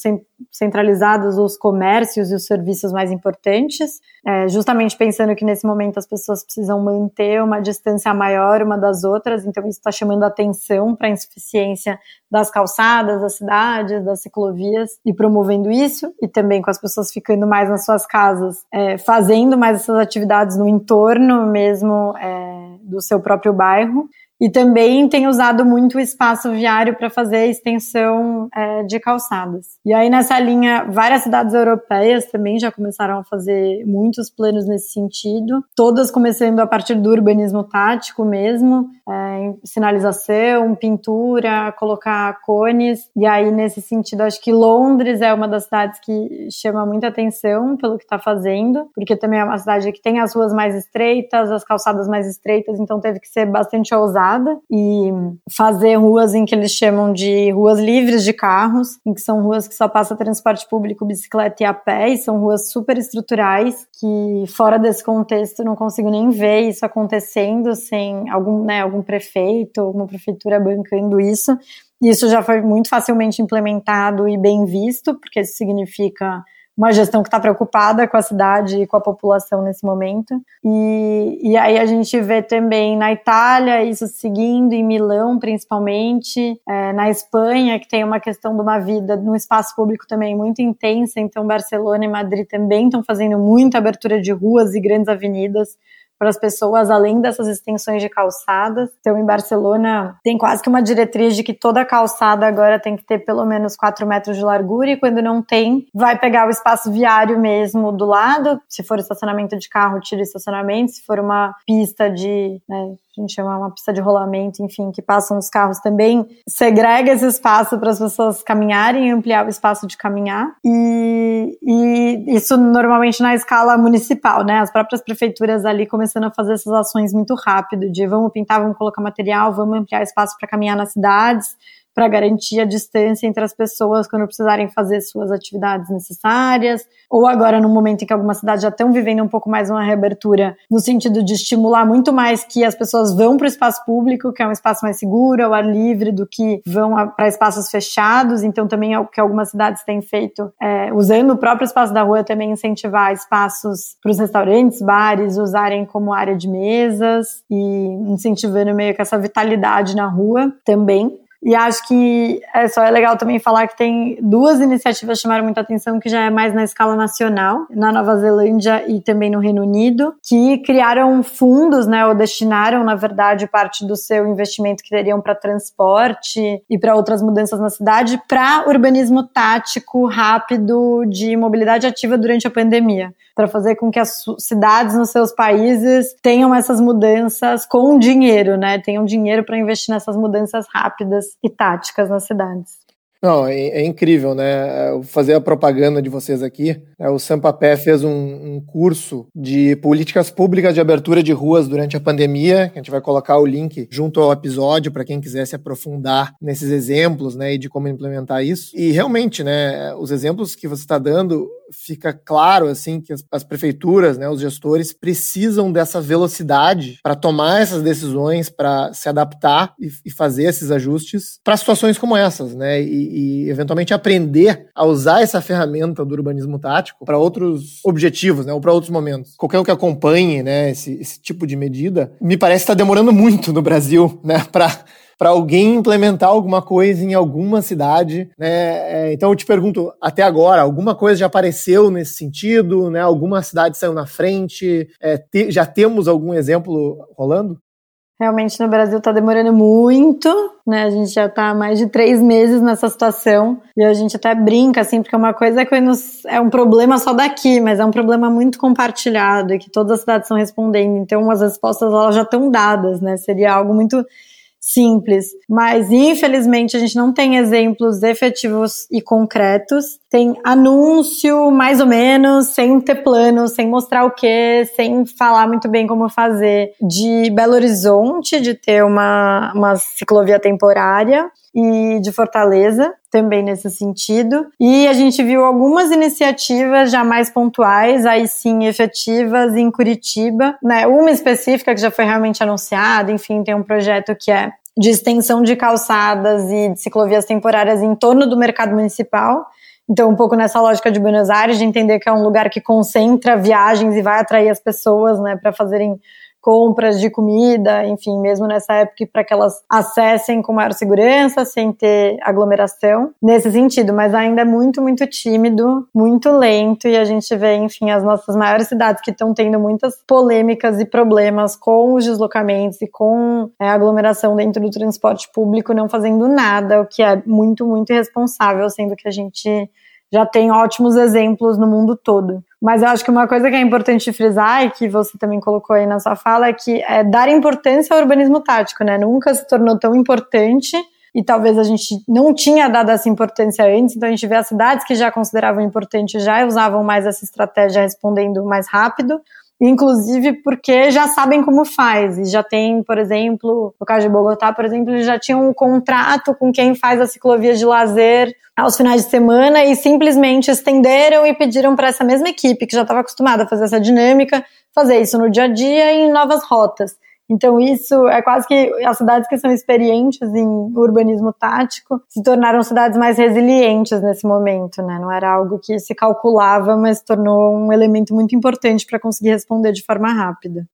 centralizados os comércios e os serviços mais importantes, é, justamente pensando que nesse momento as pessoas precisam manter uma distância maior uma das outras, então isso está chamando atenção para a insuficiência das calçadas, das cidades, das ciclovias e promovendo isso, e também com as pessoas ficando mais nas suas casas, é, fazendo mais essas atividades no entorno mesmo é, do seu próprio bairro. E também tem usado muito o espaço viário para fazer extensão é, de calçadas. E aí, nessa linha, várias cidades europeias também já começaram a fazer muitos planos nesse sentido, todas começando a partir do urbanismo tático mesmo, é, sinalização, pintura, colocar cones. E aí, nesse sentido, acho que Londres é uma das cidades que chama muita atenção pelo que está fazendo, porque também é uma cidade que tem as ruas mais estreitas, as calçadas mais estreitas, então teve que ser bastante ousado e fazer ruas em que eles chamam de ruas livres de carros, em que são ruas que só passa transporte público, bicicleta e a pé, e são ruas super estruturais que fora desse contexto não consigo nem ver isso acontecendo sem algum, né, algum prefeito, alguma prefeitura bancando isso. Isso já foi muito facilmente implementado e bem visto, porque isso significa uma gestão que está preocupada com a cidade e com a população nesse momento. E, e aí a gente vê também na Itália isso seguindo, em Milão principalmente, é, na Espanha, que tem uma questão de uma vida no espaço público também muito intensa, então Barcelona e Madrid também estão fazendo muita abertura de ruas e grandes avenidas para as pessoas, além dessas extensões de calçadas. Então, em Barcelona, tem quase que uma diretriz de que toda calçada agora tem que ter pelo menos 4 metros de largura, e quando não tem, vai pegar o espaço viário mesmo do lado. Se for estacionamento de carro, tira o estacionamento. Se for uma pista de. Né, a gente chama uma pista de rolamento, enfim, que passam os carros também, segrega esse espaço para as pessoas caminharem e ampliar o espaço de caminhar. E, e isso normalmente na escala municipal, né? As próprias prefeituras ali começando a fazer essas ações muito rápido, de vamos pintar, vamos colocar material, vamos ampliar espaço para caminhar nas cidades para garantir a distância entre as pessoas quando precisarem fazer suas atividades necessárias, ou agora no momento em que algumas cidades já estão vivendo um pouco mais uma reabertura, no sentido de estimular muito mais que as pessoas vão para o espaço público, que é um espaço mais seguro, ao ar livre, do que vão para espaços fechados. Então também é o que algumas cidades têm feito, é, usando o próprio espaço da rua também incentivar espaços para os restaurantes, bares usarem como área de mesas e incentivando meio que essa vitalidade na rua também. E acho que é só é legal também falar que tem duas iniciativas que chamaram muita atenção, que já é mais na escala nacional, na Nova Zelândia e também no Reino Unido, que criaram fundos, né, ou destinaram, na verdade, parte do seu investimento que teriam para transporte e para outras mudanças na cidade, para urbanismo tático rápido de mobilidade ativa durante a pandemia para fazer com que as cidades nos seus países tenham essas mudanças com dinheiro, né? Tenham dinheiro para investir nessas mudanças rápidas e táticas nas cidades. Não, é, é, incrível, né? Vou fazer a propaganda de vocês aqui. É, o Sampapé fez um, um, curso de políticas públicas de abertura de ruas durante a pandemia. A gente vai colocar o link junto ao episódio para quem quiser se aprofundar nesses exemplos, né, e de como implementar isso. E realmente, né, os exemplos que você está dando fica claro assim que as, as, prefeituras, né, os gestores precisam dessa velocidade para tomar essas decisões, para se adaptar e, e, fazer esses ajustes para situações como essas, né, e, e, eventualmente aprender a usar essa ferramenta do urbanismo tático para outros objetivos, né, ou para outros momentos. Qualquer um que acompanhe, né, esse, esse tipo de medida, me parece estar tá demorando muito no Brasil, né, para para alguém implementar alguma coisa em alguma cidade, né? É, então eu te pergunto, até agora, alguma coisa já apareceu nesse sentido, né? Alguma cidade saiu na frente? É, te, já temos algum exemplo rolando? Realmente no Brasil está demorando muito, né? A gente já está há mais de três meses nessa situação e a gente até brinca, assim, porque uma coisa é que é um problema só daqui, mas é um problema muito compartilhado e que todas as cidades estão respondendo. Então, as respostas elas já estão dadas, né? Seria algo muito simples, mas infelizmente a gente não tem exemplos efetivos e concretos. Tem anúncio, mais ou menos, sem ter plano, sem mostrar o que, sem falar muito bem como fazer. De Belo Horizonte, de ter uma, uma ciclovia temporária e de Fortaleza, também nesse sentido. E a gente viu algumas iniciativas já mais pontuais, aí sim efetivas em Curitiba, né? Uma específica que já foi realmente anunciada, enfim, tem um projeto que é de extensão de calçadas e de ciclovias temporárias em torno do mercado municipal. Então, um pouco nessa lógica de Buenos Aires, de entender que é um lugar que concentra viagens e vai atrair as pessoas, né, para fazerem compras de comida, enfim, mesmo nessa época, para que elas acessem com maior segurança, sem ter aglomeração, nesse sentido, mas ainda é muito, muito tímido, muito lento, e a gente vê, enfim, as nossas maiores cidades que estão tendo muitas polêmicas e problemas com os deslocamentos e com é, aglomeração dentro do transporte público, não fazendo nada, o que é muito, muito irresponsável, sendo que a gente já tem ótimos exemplos no mundo todo. Mas eu acho que uma coisa que é importante frisar e que você também colocou aí na sua fala é que é dar importância ao urbanismo tático, né? Nunca se tornou tão importante e talvez a gente não tinha dado essa importância antes, então a gente vê as cidades que já consideravam importante já usavam mais essa estratégia respondendo mais rápido, inclusive porque já sabem como faz, e já tem, por exemplo, no caso de Bogotá, por exemplo, eles já tinham um contrato com quem faz a ciclovia de lazer aos finais de semana e simplesmente estenderam e pediram para essa mesma equipe que já estava acostumada a fazer essa dinâmica, fazer isso no dia a dia em novas rotas. Então, isso é quase que as cidades que são experientes em urbanismo tático se tornaram cidades mais resilientes nesse momento, né? Não era algo que se calculava, mas tornou um elemento muito importante para conseguir responder de forma rápida.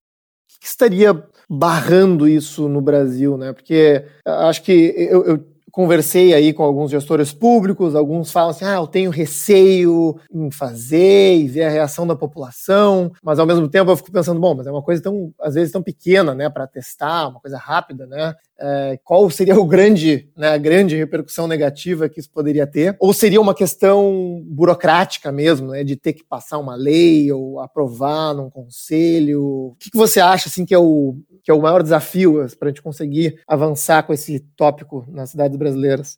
Que estaria barrando isso no Brasil, né? Porque acho que eu, eu conversei aí com alguns gestores públicos, alguns falam assim: ah, eu tenho receio em fazer e ver a reação da população, mas ao mesmo tempo eu fico pensando, bom, mas é uma coisa tão, às vezes, tão pequena, né, para testar, uma coisa rápida, né? É, qual seria o grande, né, a grande repercussão negativa que isso poderia ter? Ou seria uma questão burocrática mesmo, né, de ter que passar uma lei ou aprovar num conselho? O que, que você acha assim que é o que é o maior desafio para a gente conseguir avançar com esse tópico nas cidades brasileiras?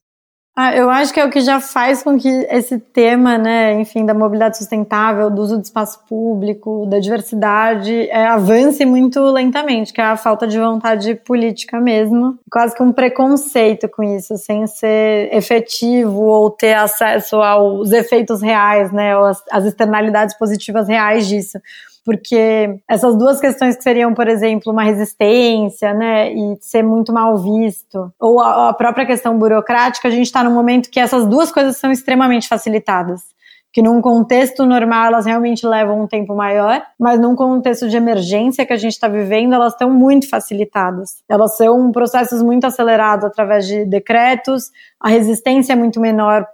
Ah, eu acho que é o que já faz com que esse tema, né, enfim, da mobilidade sustentável, do uso do espaço público, da diversidade, é, avance muito lentamente, que é a falta de vontade política mesmo, quase que um preconceito com isso, sem ser efetivo ou ter acesso aos efeitos reais, né, ou as, as externalidades positivas reais disso porque essas duas questões que seriam, por exemplo, uma resistência, né, e ser muito mal visto, ou a, a própria questão burocrática, a gente está num momento que essas duas coisas são extremamente facilitadas que num contexto normal elas realmente levam um tempo maior, mas num contexto de emergência que a gente está vivendo, elas estão muito facilitadas. Elas são processos muito acelerados através de decretos, a resistência é muito menor,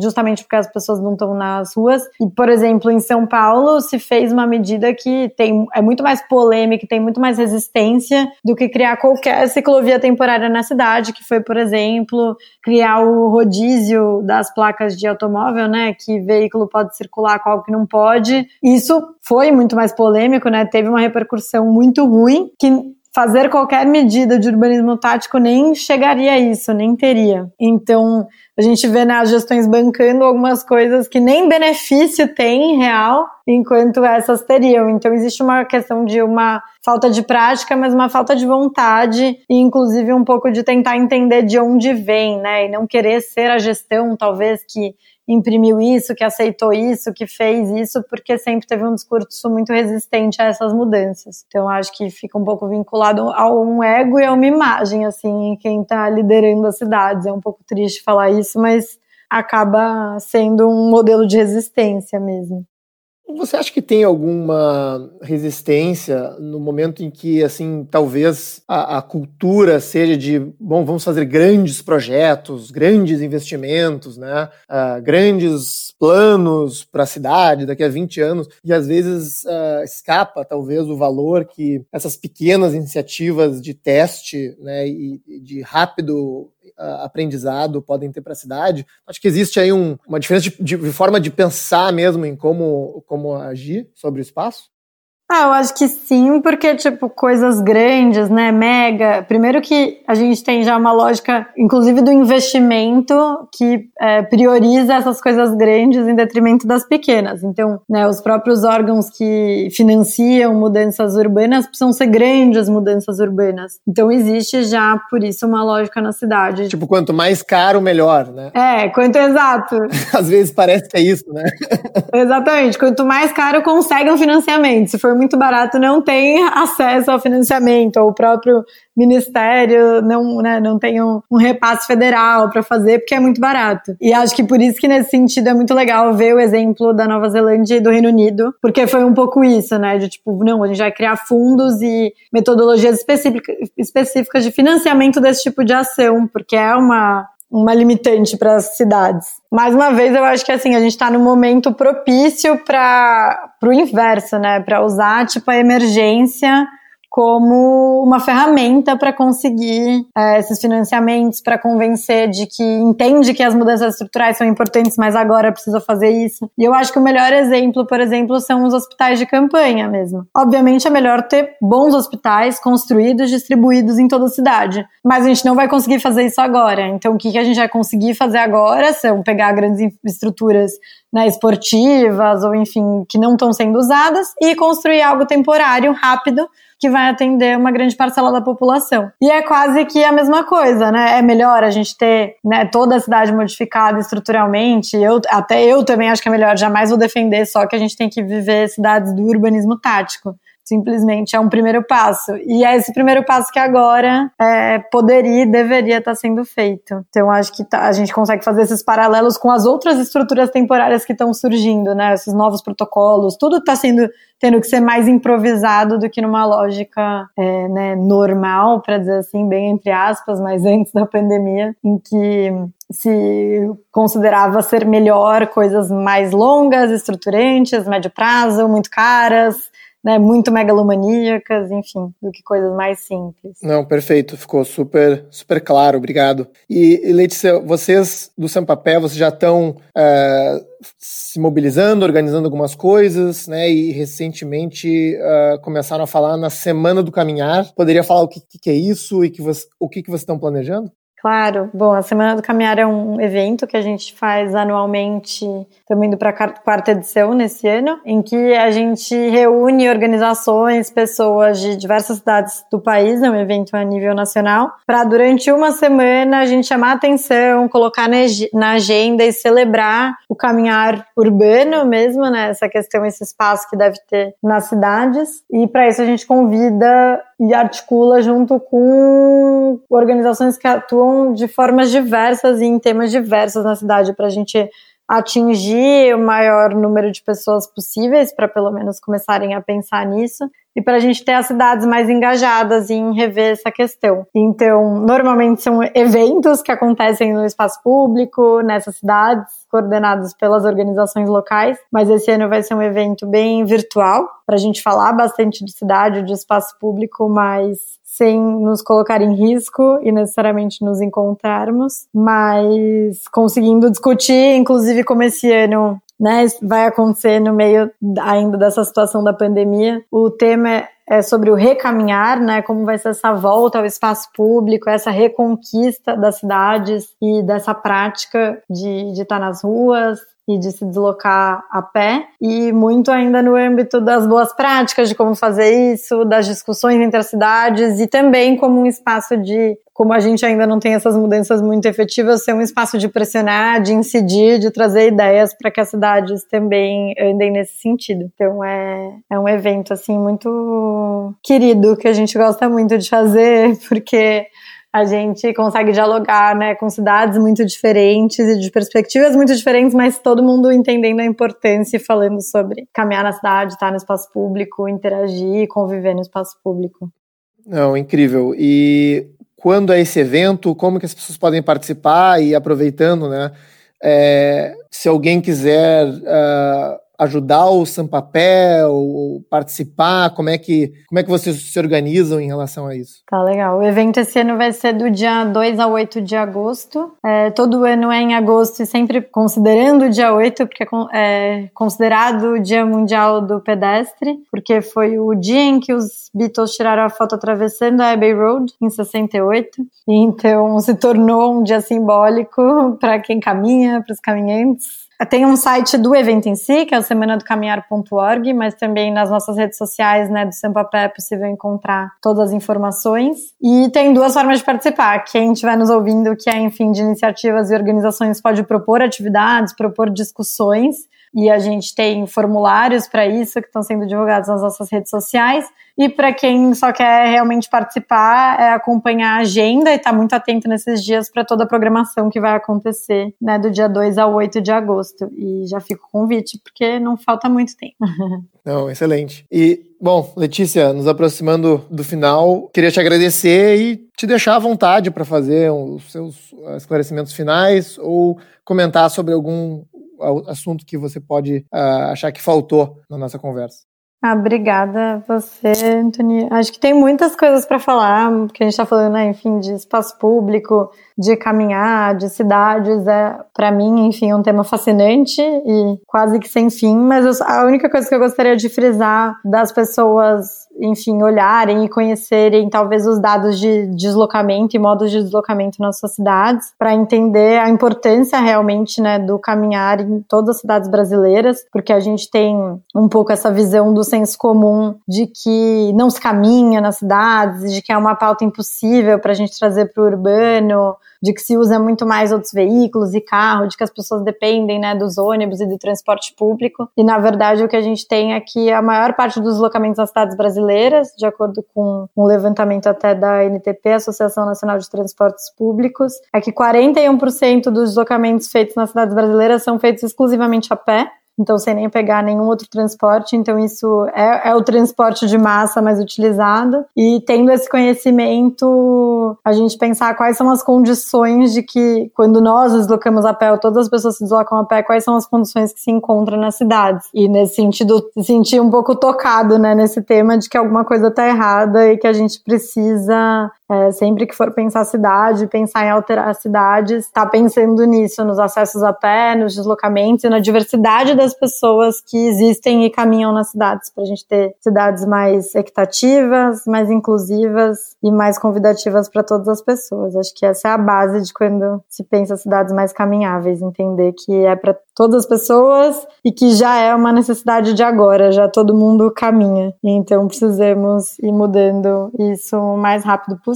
justamente porque as pessoas não estão nas ruas. E, por exemplo, em São Paulo se fez uma medida que tem, é muito mais polêmica, tem muito mais resistência do que criar qualquer ciclovia temporária na cidade, que foi, por exemplo, criar o rodízio das placas de automóvel, né? Que veículo pode circular, qual que não pode. Isso foi muito mais polêmico, né? Teve uma repercussão muito ruim que fazer qualquer medida de urbanismo tático nem chegaria a isso, nem teria. Então, a gente vê nas né, gestões bancando algumas coisas que nem benefício tem real, enquanto essas teriam. Então, existe uma questão de uma falta de prática, mas uma falta de vontade e, inclusive, um pouco de tentar entender de onde vem, né? E não querer ser a gestão, talvez, que imprimiu isso, que aceitou isso, que fez isso, porque sempre teve um discurso muito resistente a essas mudanças. Então acho que fica um pouco vinculado a um ego e a uma imagem, assim, quem está liderando as cidades. É um pouco triste falar isso, mas acaba sendo um modelo de resistência mesmo. Você acha que tem alguma resistência no momento em que, assim, talvez a, a, cultura seja de, bom, vamos fazer grandes projetos, grandes investimentos, né? Uh, grandes planos para a cidade daqui a 20 anos, e às vezes uh, escapa, talvez, o valor que essas pequenas iniciativas de teste né, e, e de rápido aprendizado podem ter para a cidade. Acho que existe aí um, uma diferença de, de, forma de pensar mesmo em como, como agir sobre o espaço? Ah, eu acho que sim, porque, tipo, coisas grandes, né, mega. Primeiro que a gente tem já uma lógica, inclusive do investimento, que é, prioriza essas coisas grandes em detrimento das pequenas. Então, né, os próprios órgãos que financiam mudanças urbanas precisam ser grandes mudanças urbanas. Então, existe já, por isso, uma lógica na cidade. Tipo, quanto mais caro, melhor, né? É, quanto exato. Às vezes parece que é isso, né? Exatamente. Quanto mais caro, consegue um financiamento. Se for muito barato não tem acesso ao financiamento, ou o próprio ministério não, né, não tem um, um repasse federal para fazer, porque é muito barato. E acho que por isso que nesse sentido é muito legal ver o exemplo da Nova Zelândia e do Reino Unido, porque foi um pouco isso, né, de tipo, não, a gente vai criar fundos e metodologias específicas, específicas de financiamento desse tipo de ação, porque é uma uma limitante para as cidades. Mais uma vez, eu acho que assim, a gente está no momento propício para o inverso, né? Para usar tipo a emergência como uma ferramenta para conseguir é, esses financiamentos, para convencer de que entende que as mudanças estruturais são importantes, mas agora precisa fazer isso. E eu acho que o melhor exemplo, por exemplo, são os hospitais de campanha mesmo. Obviamente é melhor ter bons hospitais construídos, distribuídos em toda a cidade, mas a gente não vai conseguir fazer isso agora. Então o que, a gente vai conseguir fazer agora são pegar grandes estruturas né, esportivas ou enfim que não estão sendo usadas e construir algo temporário, rápido, que vai atender uma grande parcela da população. E é quase que a mesma coisa, né? É melhor a gente ter né, toda a cidade modificada estruturalmente. Eu, até eu também acho que é melhor, jamais vou defender, só que a gente tem que viver cidades do urbanismo tático simplesmente é um primeiro passo. E é esse primeiro passo que agora é, poderia e deveria estar sendo feito. Então, acho que tá, a gente consegue fazer esses paralelos com as outras estruturas temporárias que estão surgindo, né? Esses novos protocolos, tudo está sendo tendo que ser mais improvisado do que numa lógica é, né, normal, para dizer assim, bem entre aspas, mas antes da pandemia, em que se considerava ser melhor coisas mais longas, estruturantes, médio prazo, muito caras, né, muito megalomaníacas, enfim, do que coisas mais simples. Não, perfeito, ficou super, super claro, obrigado. E, e Letícia, vocês do Sampapé, vocês já estão uh, se mobilizando, organizando algumas coisas, né, e recentemente uh, começaram a falar na Semana do Caminhar. Poderia falar o que, que é isso e que você, o que, que vocês estão planejando? Claro. Bom, a Semana do Caminhar é um evento que a gente faz anualmente, estamos indo para a quarta edição nesse ano, em que a gente reúne organizações, pessoas de diversas cidades do país, é um evento a nível nacional, para durante uma semana a gente chamar atenção, colocar na agenda e celebrar o caminhar urbano mesmo, né? Essa questão, esse espaço que deve ter nas cidades. E para isso a gente convida e articula junto com organizações que atuam de formas diversas e em temas diversos na cidade para a gente atingir o maior número de pessoas possíveis para pelo menos começarem a pensar nisso e para a gente ter as cidades mais engajadas em rever essa questão. Então, normalmente são eventos que acontecem no espaço público, nessas cidades, coordenados pelas organizações locais, mas esse ano vai ser um evento bem virtual, para a gente falar bastante de cidade, de espaço público, mas sem nos colocar em risco e necessariamente nos encontrarmos, mas conseguindo discutir, inclusive como esse ano né, vai acontecer no meio ainda dessa situação da pandemia. O tema é, sobre o recaminhar, né, como vai ser essa volta ao espaço público, essa reconquista das cidades e dessa prática de, de estar nas ruas, e de se deslocar a pé, e muito ainda no âmbito das boas práticas de como fazer isso, das discussões entre as cidades e também como um espaço de, como a gente ainda não tem essas mudanças muito efetivas, ser um espaço de pressionar, de incidir, de trazer ideias para que as cidades também andem nesse sentido. Então é, é um evento assim muito querido que a gente gosta muito de fazer, porque a gente consegue dialogar, né, com cidades muito diferentes e de perspectivas muito diferentes, mas todo mundo entendendo a importância e falando sobre caminhar na cidade, estar no espaço público, interagir, conviver no espaço público. Não, incrível. E quando é esse evento? Como que as pessoas podem participar e aproveitando, né? É, se alguém quiser uh, ajudar o Sampapé ou, participar? Como é que como é que vocês se organizam em relação a isso? Tá legal. O evento esse ano vai ser do dia 2 a 8 de agosto. É, todo ano é em agosto e sempre considerando o dia 8, porque é considerado o Dia Mundial do Pedestre, porque foi o dia em que os Beatles tiraram a foto atravessando a Abbey Road em 68. E então se tornou um dia simbólico para quem caminha, para os caminhantes. Tem um site do evento em si, que é o semanadocaminhar.org, mas também nas nossas redes sociais, né, do Sampapé é possível encontrar todas as informações. E tem duas formas de participar. Quem estiver nos ouvindo, que é, enfim, de iniciativas e organizações, pode propor atividades, propor discussões. E a gente tem formulários para isso que estão sendo divulgados nas nossas redes sociais. E para quem só quer realmente participar, é acompanhar a agenda e estar tá muito atento nesses dias para toda a programação que vai acontecer, né, do dia 2 ao 8 de agosto. E já fico o convite, porque não falta muito tempo. Não, excelente. E, bom, Letícia, nos aproximando do final, queria te agradecer e te deixar à vontade para fazer os seus esclarecimentos finais ou comentar sobre algum assunto que você pode uh, achar que faltou na nossa conversa. Ah, obrigada a você, Antônio. Acho que tem muitas coisas para falar, porque a gente está falando, né, enfim, de espaço público, de caminhar, de cidades. É, para mim, enfim, um tema fascinante e quase que sem fim. Mas eu, a única coisa que eu gostaria de frisar das pessoas enfim, olharem e conhecerem talvez os dados de deslocamento e modos de deslocamento nas suas cidades, para entender a importância realmente né, do caminhar em todas as cidades brasileiras, porque a gente tem um pouco essa visão do senso comum de que não se caminha nas cidades, de que é uma pauta impossível para a gente trazer para o urbano, de que se usa muito mais outros veículos e carro, de que as pessoas dependem né, dos ônibus e do transporte público. E na verdade o que a gente tem é que a maior parte dos deslocamentos nas cidades brasileiras, de acordo com um levantamento até da NTP, Associação Nacional de Transportes Públicos, é que 41% dos deslocamentos feitos nas cidades brasileiras são feitos exclusivamente a pé então sem nem pegar nenhum outro transporte. Então isso é, é, o transporte de massa mais utilizado. E tendo esse conhecimento, a gente pensar quais são as condições de que, quando nós deslocamos a pé, ou todas as pessoas se deslocam a pé, quais são as condições que se encontram nas cidades. E nesse sentido, se sentir um pouco tocado, né, nesse tema de que alguma coisa está errada e que a gente precisa é, sempre que for pensar cidade, pensar em alterar cidades, está pensando nisso, nos acessos a pé, nos deslocamentos e na diversidade das pessoas que existem e caminham nas cidades, para a gente ter cidades mais equitativas, mais inclusivas e mais convidativas para todas as pessoas. Acho que essa é a base de quando se pensa cidades mais caminháveis, entender que é para todas as pessoas e que já é uma necessidade de agora, já todo mundo caminha. Então precisamos ir mudando isso o mais rápido possível.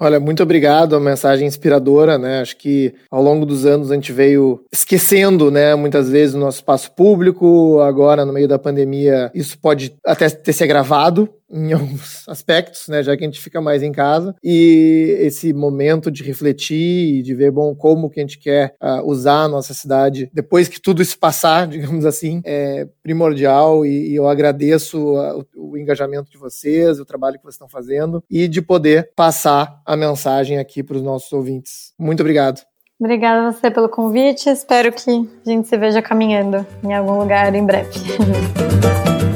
Olha, muito obrigado, a mensagem inspiradora, né? Acho que ao longo dos anos a gente veio esquecendo, né, muitas vezes o nosso espaço público, agora no meio da pandemia isso pode até ter se agravado, em alguns aspectos, né, já que a gente fica mais em casa, e esse momento de refletir e de ver, bom, como que a gente quer uh, usar a nossa cidade depois que tudo isso passar, digamos assim, é primordial e, e eu agradeço uh, o, o, engajamento de vocês, o trabalho que vocês estão fazendo e de poder passar a mensagem aqui para os nossos ouvintes. Muito obrigado. Obrigada a você pelo convite. Espero que a gente se veja caminhando em algum lugar em breve.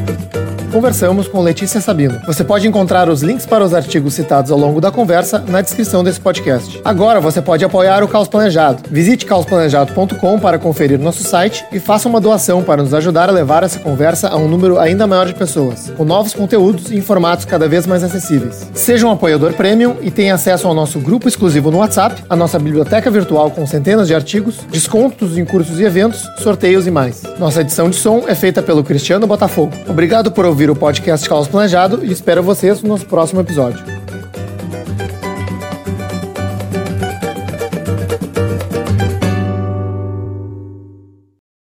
conversamos com Letícia Sabino. Você pode encontrar os links para os artigos citados ao longo da conversa na descrição desse podcast. Agora você pode apoiar o Caos Planejado. Visite caosplanejado.com para conferir nosso site e faça uma doação para nos ajudar a levar essa conversa a um número ainda maior de pessoas, com novos conteúdos e em formatos cada vez mais acessíveis. Seja um apoiador premium e tenha acesso ao nosso grupo exclusivo no WhatsApp, a nossa biblioteca virtual com centenas de artigos, descontos em cursos e eventos, sorteios e mais. Nossa edição de som é feita pelo Cristiano Botafogo. Obrigado por ouvir ouvir o podcast Caos Planejado e espero vocês no nosso próximo episódio.